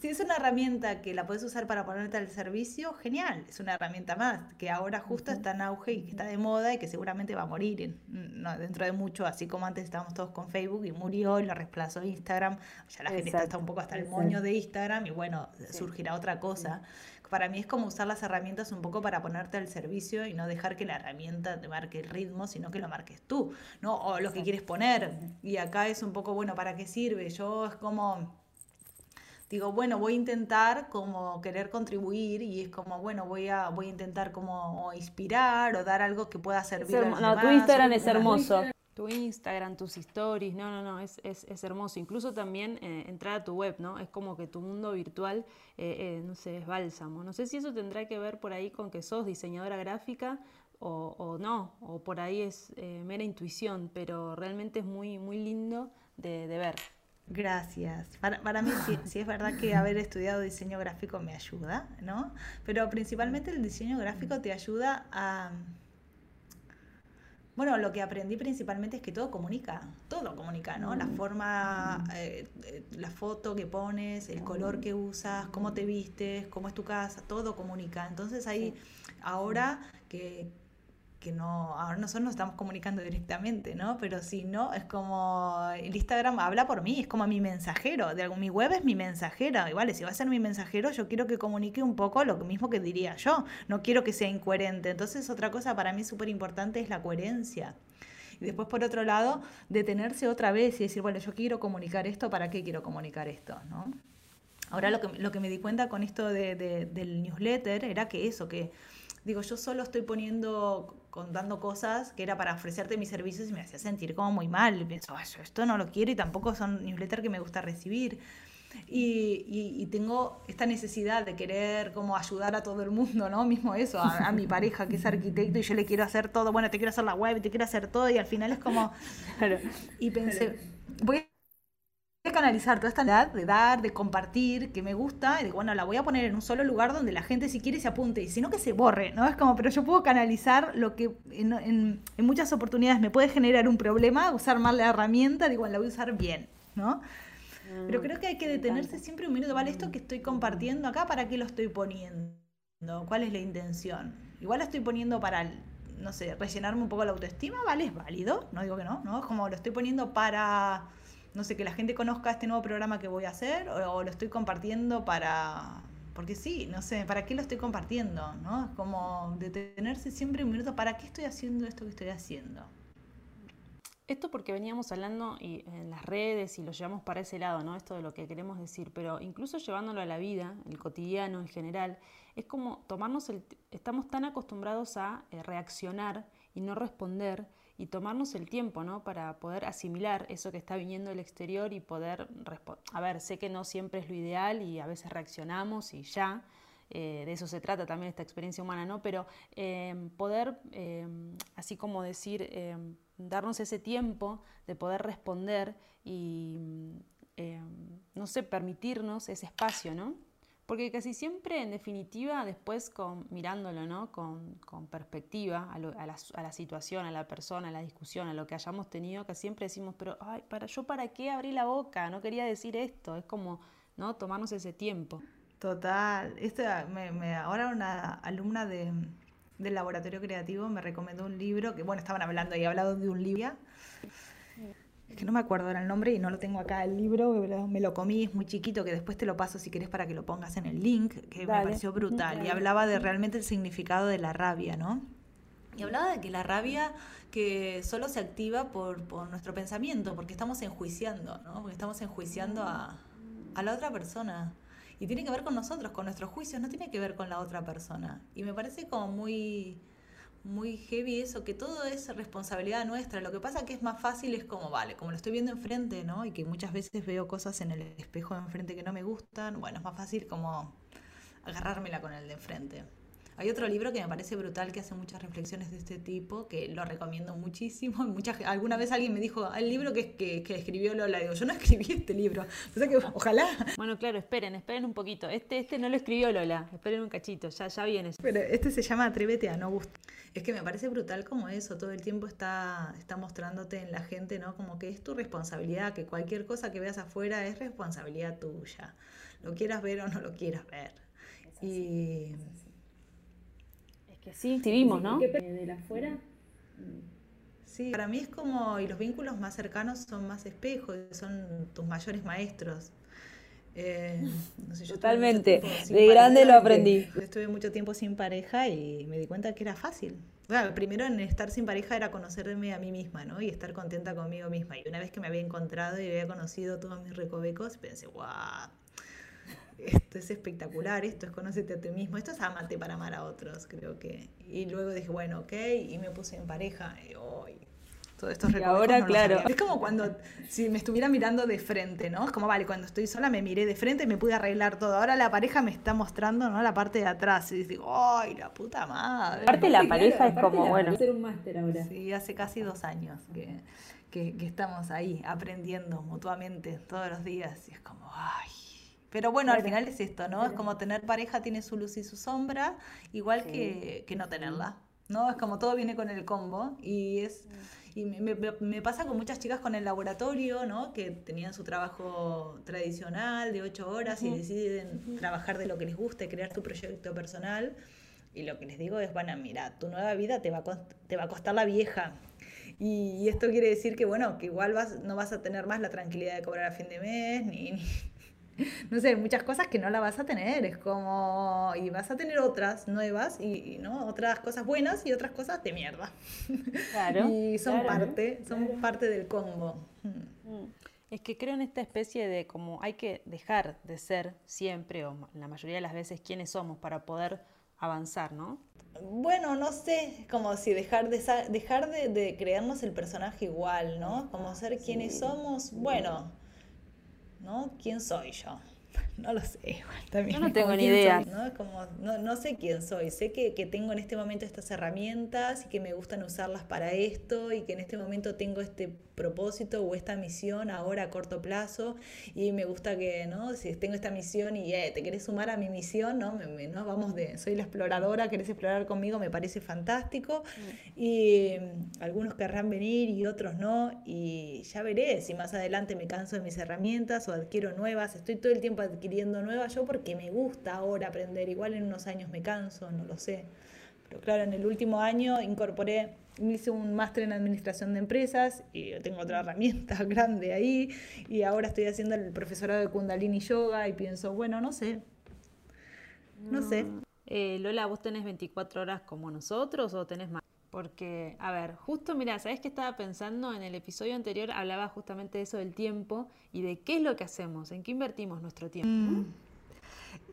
si es una herramienta que la puedes usar para ponerte al servicio, genial, es una herramienta más, que ahora justo está en auge y que está de moda y que seguramente va a morir dentro de mucho, así como antes estábamos todos con Facebook y murió y lo reemplazó Instagram, ya la gente está, un poco hasta el moño de Instagram y bueno, surgirá otra cosa. Para mí es como usar las herramientas un poco para ponerte al servicio y no dejar que la herramienta te marque el ritmo, sino que lo marques tú, ¿no? O lo que quieres poner. Y acá es un poco, bueno, ¿para qué sirve? Yo es como digo, bueno, voy a intentar como querer contribuir y es como, bueno, voy a, voy a intentar como inspirar o dar algo que pueda servir a los No, tu Instagram es hermoso. Tu Instagram, tus stories, no, no, no, es, es, es hermoso. Incluso también eh, entrar a tu web, ¿no? Es como que tu mundo virtual, eh, eh, no sé, es bálsamo. No sé si eso tendrá que ver por ahí con que sos diseñadora gráfica o, o no, o por ahí es mera intuición, pero realmente es muy, muy lindo de, de ver. Gracias. Para, para mí sí, es verdad que haber estudiado diseño gráfico me ayuda, ¿no? Pero principalmente el diseño gráfico te ayuda a... Bueno, lo que aprendí principalmente es que todo comunica, todo comunica, ¿no? La forma, eh, eh, la foto que pones, el color que usas, cómo te vistes, cómo es tu casa, todo comunica. Entonces ahí, ahora que que no, ahora nosotros nos estamos comunicando directamente, ¿no? Pero si no, es como el Instagram habla por mí, es como mi mensajero, de mi web es mi mensajera, y vale, si va a ser mi mensajero, yo quiero que comunique un poco lo mismo que diría yo, no quiero que sea incoherente. Entonces, otra cosa para mí súper importante es la coherencia. Y después, por otro lado, detenerse otra vez y decir, bueno, yo quiero comunicar esto, ¿para qué quiero comunicar esto? ¿no? Ahora lo que, lo que me di cuenta con esto de, del newsletter era que eso, que digo, yo solo estoy poniendo contando cosas que era para ofrecerte mis servicios y me hacía sentir como muy mal. Y pienso, esto no lo quiero y tampoco son newsletters que me gusta recibir. Y, tengo esta necesidad de querer como ayudar a todo el mundo, ¿no? Mismo eso, a, mi pareja que es arquitecto y yo le quiero hacer todo, bueno, te quiero hacer la web, y te quiero hacer todo y al final es como... Y pensé, voy canalizar toda esta edad de dar, de compartir, que me gusta, y de bueno, la voy a poner en un solo lugar donde la gente si quiere se apunte, y si no que se borre, ¿no? Es como, pero yo puedo canalizar lo que en, en, muchas oportunidades me puede generar un problema, usar mal la herramienta, digo, la voy a usar bien, ¿no? Pero creo que hay que detenerse siempre un minuto, ¿vale? Esto que estoy compartiendo acá, ¿para qué lo estoy poniendo? ¿Cuál es la intención? Igual la estoy poniendo para, no sé, rellenarme un poco la autoestima, ¿vale? Es válido, no digo que no, ¿no? Es como lo estoy poniendo para no sé, que la gente conozca este nuevo programa que voy a hacer o, lo estoy compartiendo para... Porque sí, no sé, ¿para qué lo estoy compartiendo? ¿no? Es como detenerse siempre un minuto, ¿para qué estoy haciendo esto que estoy haciendo? Esto porque veníamos hablando y en las redes y lo llevamos para ese lado, ¿no? Esto de lo que queremos decir, pero incluso llevándolo a la vida, el cotidiano en general, es como tomarnos el... Estamos tan acostumbrados a eh, reaccionar y no responder y tomarnos el tiempo, ¿no? Para poder asimilar eso que está viniendo del exterior y poder responder. A ver, sé que no siempre es lo ideal y a veces reaccionamos y ya, eh, de eso se trata también esta experiencia humana, ¿no? Pero em, poder, em, así como decir, em, darnos ese tiempo de poder responder y, no sé, permitirnos ese espacio, ¿no? Porque casi siempre, en definitiva, después mirándolo ¿no? con, con perspectiva a, la, a, la, situación, a la persona, a la discusión, a lo que hayamos tenido, que siempre decimos, pero ay, para, yo para qué abrí la boca, no quería decir esto, es como ¿no? tomarnos ese tiempo. Total, este, me, me, ahora una alumna de, del laboratorio creativo me recomendó un libro, que bueno, estaban hablando y hablado de un libro es que no me acuerdo ahora el nombre y no lo tengo acá el libro, me lo comí, es muy chiquito, que después te lo paso si querés para que lo pongas en el link, que me pareció brutal. Y hablaba de realmente el significado de la rabia, ¿no? Y hablaba de que la rabia que solo se activa por, por nuestro pensamiento, porque estamos enjuiciando, ¿no? Porque estamos enjuiciando a, a la otra persona. Y tiene que ver con nosotros, con nuestros juicios, no tiene que ver con la otra persona. Y me parece como muy muy heavy eso, que todo es responsabilidad nuestra. Lo que pasa que es más fácil, es como, vale, como lo estoy viendo enfrente, ¿no? Y que muchas veces veo cosas en el espejo de enfrente que no me gustan, bueno, es más fácil como agarrármela con el de enfrente. Hay otro libro que me parece brutal que hace muchas reflexiones de este tipo, que lo recomiendo muchísimo. Muchas, alguna vez alguien me dijo, el libro que, que, que escribió Lola, digo, yo no escribí este libro. O sea que ojalá. Bueno, claro, esperen, esperen un poquito. Este, este no lo escribió Lola, esperen un cachito, ya, ya viene. Pero este se llama Atrévete a no gustar. Es que me parece brutal como eso, todo el tiempo está, está mostrándote en la gente, ¿no? Como que es tu responsabilidad, que cualquier cosa que veas afuera es responsabilidad tuya. Lo quieras ver o no lo quieras ver. y sí, sí vimos, ¿no? De la afuera. Sí, para mí es como, y los vínculos más cercanos son más espejos, son tus mayores maestros. Eh, Totalmente, de grande lo aprendí. Estuve mucho tiempo sin pareja y me di cuenta que era fácil. Bueno, primero en estar sin pareja era conocerme a mí misma, ¿no? Y estar contenta conmigo misma. Y una vez que me había encontrado y había conocido todos mis recovecos, pensé, guau, esto es espectacular, esto es conocerte a ti mismo, esto es amarte para amar a otros, creo que. Y luego dije, bueno, ok, y me puse en pareja, y hoy. todo esto y ahora, claro. Es como cuando si me estuviera mirando de frente, ¿no? Es como, vale, cuando estoy sola me miré de frente y me pude arreglar todo. Ahora la pareja me está mostrando, ¿no? La parte de atrás. Y digo, ¡ay, la puta madre! Aparte la pareja es como, bueno. Hacer un máster ahora. Sí, hace casi dos años que, que, que estamos ahí aprendiendo mutuamente todos los días. Y es como, ¡ay! Pero bueno, al final es esto, ¿no? Es como tener pareja tiene su luz y su sombra, igual que, que, no tenerla, ¿no? Es como todo viene con el combo y es... Y me, me, pasa con muchas chicas con el laboratorio, ¿no? Que tenían su trabajo tradicional de ocho horas y deciden trabajar de lo que les gusta y crear tu proyecto personal. Y lo que les digo es, bueno, mira, tu nueva vida te va a, te va a costar la vieja. Y, y, esto quiere decir que, bueno, que igual vas, no vas a tener más la tranquilidad de cobrar a fin de mes, ni, ni no sé, muchas cosas que no la vas a tener, es como, y vas a tener otras nuevas, y, ¿no? Otras cosas buenas y otras cosas de mierda. Claro. y son parte, son parte del combo. Mm. Es que creo en esta especie de como hay que dejar de ser siempre, o la mayoría de las veces, quienes somos para poder avanzar, ¿no? Bueno, no sé, como si dejar de, dejar de, de creernos el personaje igual, ¿no? Como ser quienes somos, bueno, ¿no? ¿Quién soy yo? No lo sé, igual también. Yo no tengo ni idea. ¿no? Como, no, no, sé quién soy. Sé que, que, tengo en este momento estas herramientas y que me gustan usarlas para esto y que en este momento tengo este propósito o esta misión ahora a corto plazo y me gusta que, ¿no? Si tengo esta misión y eh, te querés sumar a mi misión, ¿no? Me, ¿no? Vamos de, soy la exploradora, querés explorar conmigo, me parece fantástico mm. y mm, algunos querrán venir y otros no y ya veré si más adelante me canso de mis herramientas o adquiero nuevas. Estoy todo el tiempo adquiriendo nueva yo porque me gusta ahora aprender. Igual en unos años me canso, no lo sé. Pero claro, en el último año incorporé, hice un máster en administración de empresas y tengo otra herramienta grande ahí. Y ahora estoy haciendo el profesorado de Kundalini Yoga y pienso, bueno, no sé. No, sé. Eh, Lola, ¿vos tenés 24 horas como nosotros o tenés más? Porque, a ver, justo, mira, ¿sabes qué estaba pensando? En el episodio anterior hablaba justamente de eso del tiempo y de qué es lo que hacemos, en qué invertimos nuestro tiempo. Mm.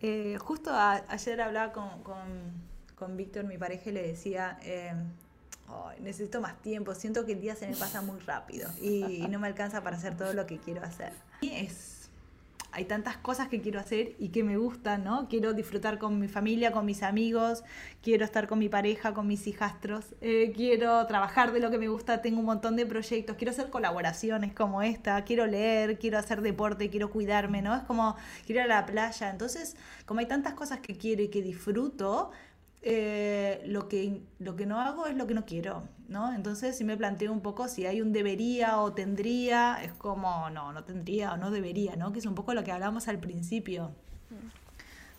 Eh, justo ayer hablaba con, Víctor, mi pareja, y le decía, eh, necesito más tiempo, siento que el día se me pasa muy rápido y, y no me alcanza para hacer todo lo que quiero hacer. Y es hay tantas cosas que quiero hacer y que me gustan, ¿no? Quiero disfrutar con mi familia, con mis amigos, quiero estar con mi pareja, con mis hijastros, eh, quiero trabajar de lo que me gusta, tengo un montón de proyectos, quiero hacer colaboraciones como esta, quiero leer, quiero hacer deporte, quiero cuidarme, ¿no? Es como, quiero ir a la playa. Entonces, como hay tantas cosas que quiero y que disfruto, eh, lo, que, lo que no hago es lo que no quiero, ¿no? Entonces si me planteo un poco si hay un debería o tendría, es como, no, no tendría o no debería, ¿no? Que es un poco lo que hablábamos al principio.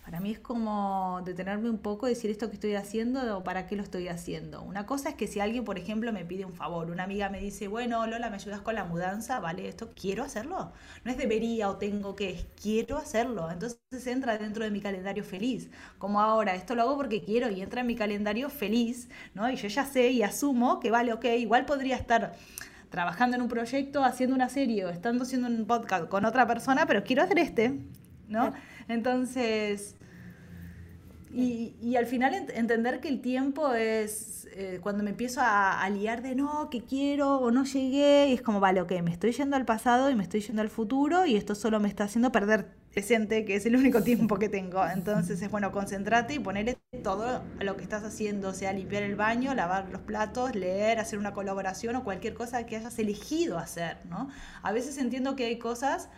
Para mí es como detenerme un poco, decir esto que estoy haciendo o para qué lo estoy haciendo. Una cosa es que si alguien, por ejemplo, me pide un favor, una amiga me dice, bueno, Lola, ¿me ayudas con la mudanza? Vale, esto quiero hacerlo. No es debería o tengo que, es quiero hacerlo. Entonces entra dentro de mi calendario feliz. Como ahora, esto lo hago porque quiero y entra en mi calendario feliz, ¿no? Y yo ya sé y asumo que vale, ok, igual podría estar trabajando en un proyecto, haciendo una serie o estando haciendo un podcast con otra persona, pero quiero hacer este, ¿no? Entonces, y, al final entender que el tiempo es eh, cuando me empiezo a, liar de no, que quiero o no llegué, y es como, vale, ok, me estoy yendo al pasado y me estoy yendo al futuro y esto solo me está haciendo perder presente, que es el único tiempo que tengo. Entonces es bueno, concentrate y ponerle todo a lo que estás haciendo, sea limpiar el baño, lavar los platos, leer, hacer una colaboración o cualquier cosa que hayas elegido hacer, ¿no? A veces entiendo que hay cosas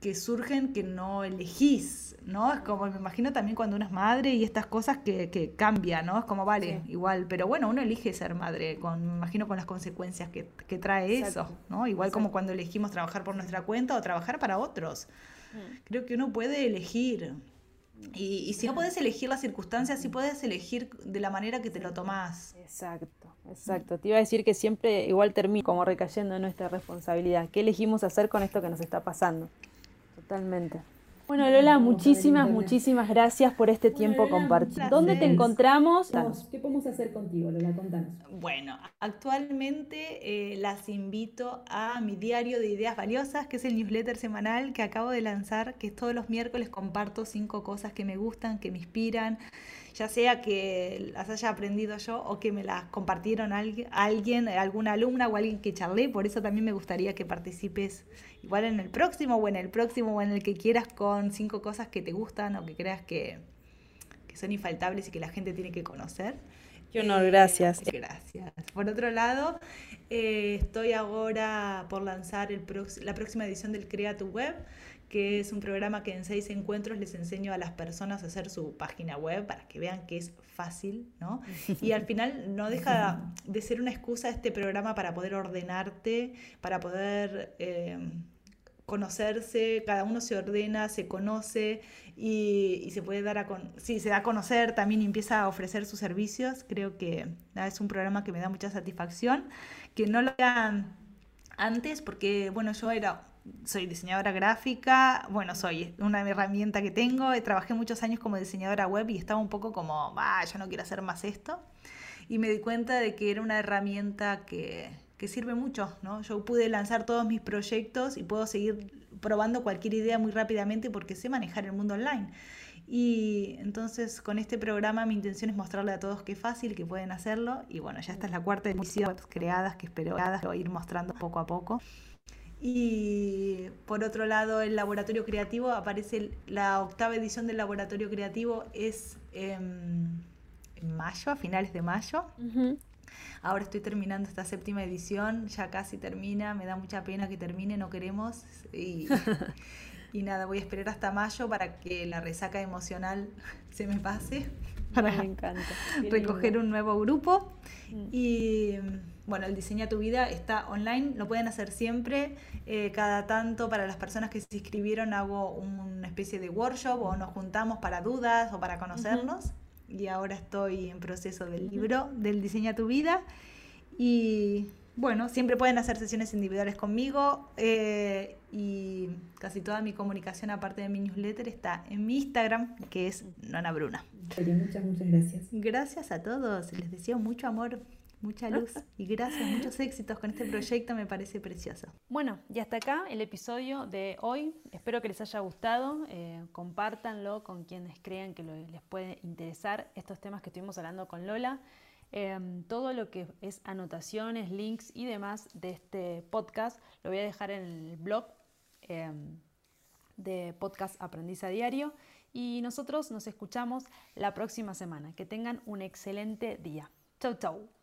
que surgen que no elegís, ¿no? Es como, me imagino también cuando uno es madre y estas cosas que, que cambian, ¿no? Es como, vale, igual, pero bueno, uno elige ser madre, con, me imagino con las consecuencias que, que trae eso, ¿no? Igual como cuando elegimos trabajar por nuestra cuenta o trabajar para otros. Mm. Creo que uno puede elegir. Y, y, si no puedes elegir las circunstancias, sí puedes elegir de la manera que te lo tomás. Exacto, exacto. Te iba a decir que siempre igual termina como recayendo en nuestra responsabilidad. ¿Qué elegimos hacer con esto que nos está pasando? Totalmente. Bueno, Lola, muchísimas, muchísimas gracias por este tiempo compartido. ¿Dónde te encontramos? ¿Qué podemos hacer contigo, Lola? Contanos. Bueno, actualmente eh, las invito a mi diario de ideas valiosas, que es el newsletter semanal que acabo de lanzar, que todos los miércoles comparto cinco cosas que me gustan, que me inspiran, ya sea que las haya aprendido yo o que me las compartieron alguien, alguna alumna o alguien que charlé, por eso también me gustaría que participes igual en el próximo o en el próximo o en el que quieras con cinco cosas que te gustan o que creas que, son infaltables y que la gente tiene que conocer. Qué honor, gracias. gracias. Por otro lado, eh, estoy ahora por lanzar el la próxima edición del Crea tu Web que es un programa que en seis encuentros les enseño a las personas a hacer su página web para que vean que es fácil, ¿no? Y al final no deja de ser una excusa este programa para poder ordenarte, para poder eh, conocerse, cada uno se ordena, se conoce y, se puede dar a sí, se da a conocer, también empieza a ofrecer sus servicios. Creo que es un programa que me da mucha satisfacción, que no lo hagan antes porque, bueno, yo era soy diseñadora gráfica, bueno, soy una herramienta que tengo, trabajé muchos años como diseñadora web y estaba un poco como, ah, yo no quiero hacer más esto. Y me di cuenta de que era una herramienta que, que sirve mucho, ¿no? Yo pude lanzar todos mis proyectos y puedo seguir probando cualquier idea muy rápidamente porque sé manejar el mundo online. Y entonces con este programa mi intención es mostrarle a todos que es fácil, que pueden hacerlo. Y bueno, ya esta es la cuarta edición creadas que espero ir mostrando poco a poco. Y por otro lado, el laboratorio creativo aparece la octava edición del laboratorio creativo es en mayo, a finales de mayo. Ahora estoy terminando esta séptima edición, ya casi termina, me da mucha pena que termine, no queremos. Y, y nada, voy a esperar hasta mayo para que la resaca emocional se me pase. Para me encanta. recoger un nuevo grupo. Mm. Y bueno, el Diseña tu Vida está online, lo pueden hacer siempre. Eh, cada tanto para las personas que se inscribieron hago una especie de workshop o nos juntamos para dudas o para conocernos. Y ahora estoy en proceso del libro del Diseña tu Vida. Y bueno, siempre pueden hacer sesiones individuales conmigo eh, y casi toda mi comunicación aparte de mi newsletter está en mi Instagram, que es Nona Bruna. Muchas, muchas gracias. Gracias a todos, les deseo mucho amor mucha luz y gracias, muchos éxitos con este proyecto, me parece precioso. Bueno, y hasta acá el episodio de hoy. Espero que les haya gustado. Eh, compártanlo con quienes crean que les puede interesar estos temas que estuvimos hablando con Lola. Em, todo lo que es anotaciones, links y demás de este podcast lo voy a dejar en el blog em, de Podcast Aprendiz a Diario. Y nosotros nos escuchamos la próxima semana. Que tengan un excelente día. Chau, chau.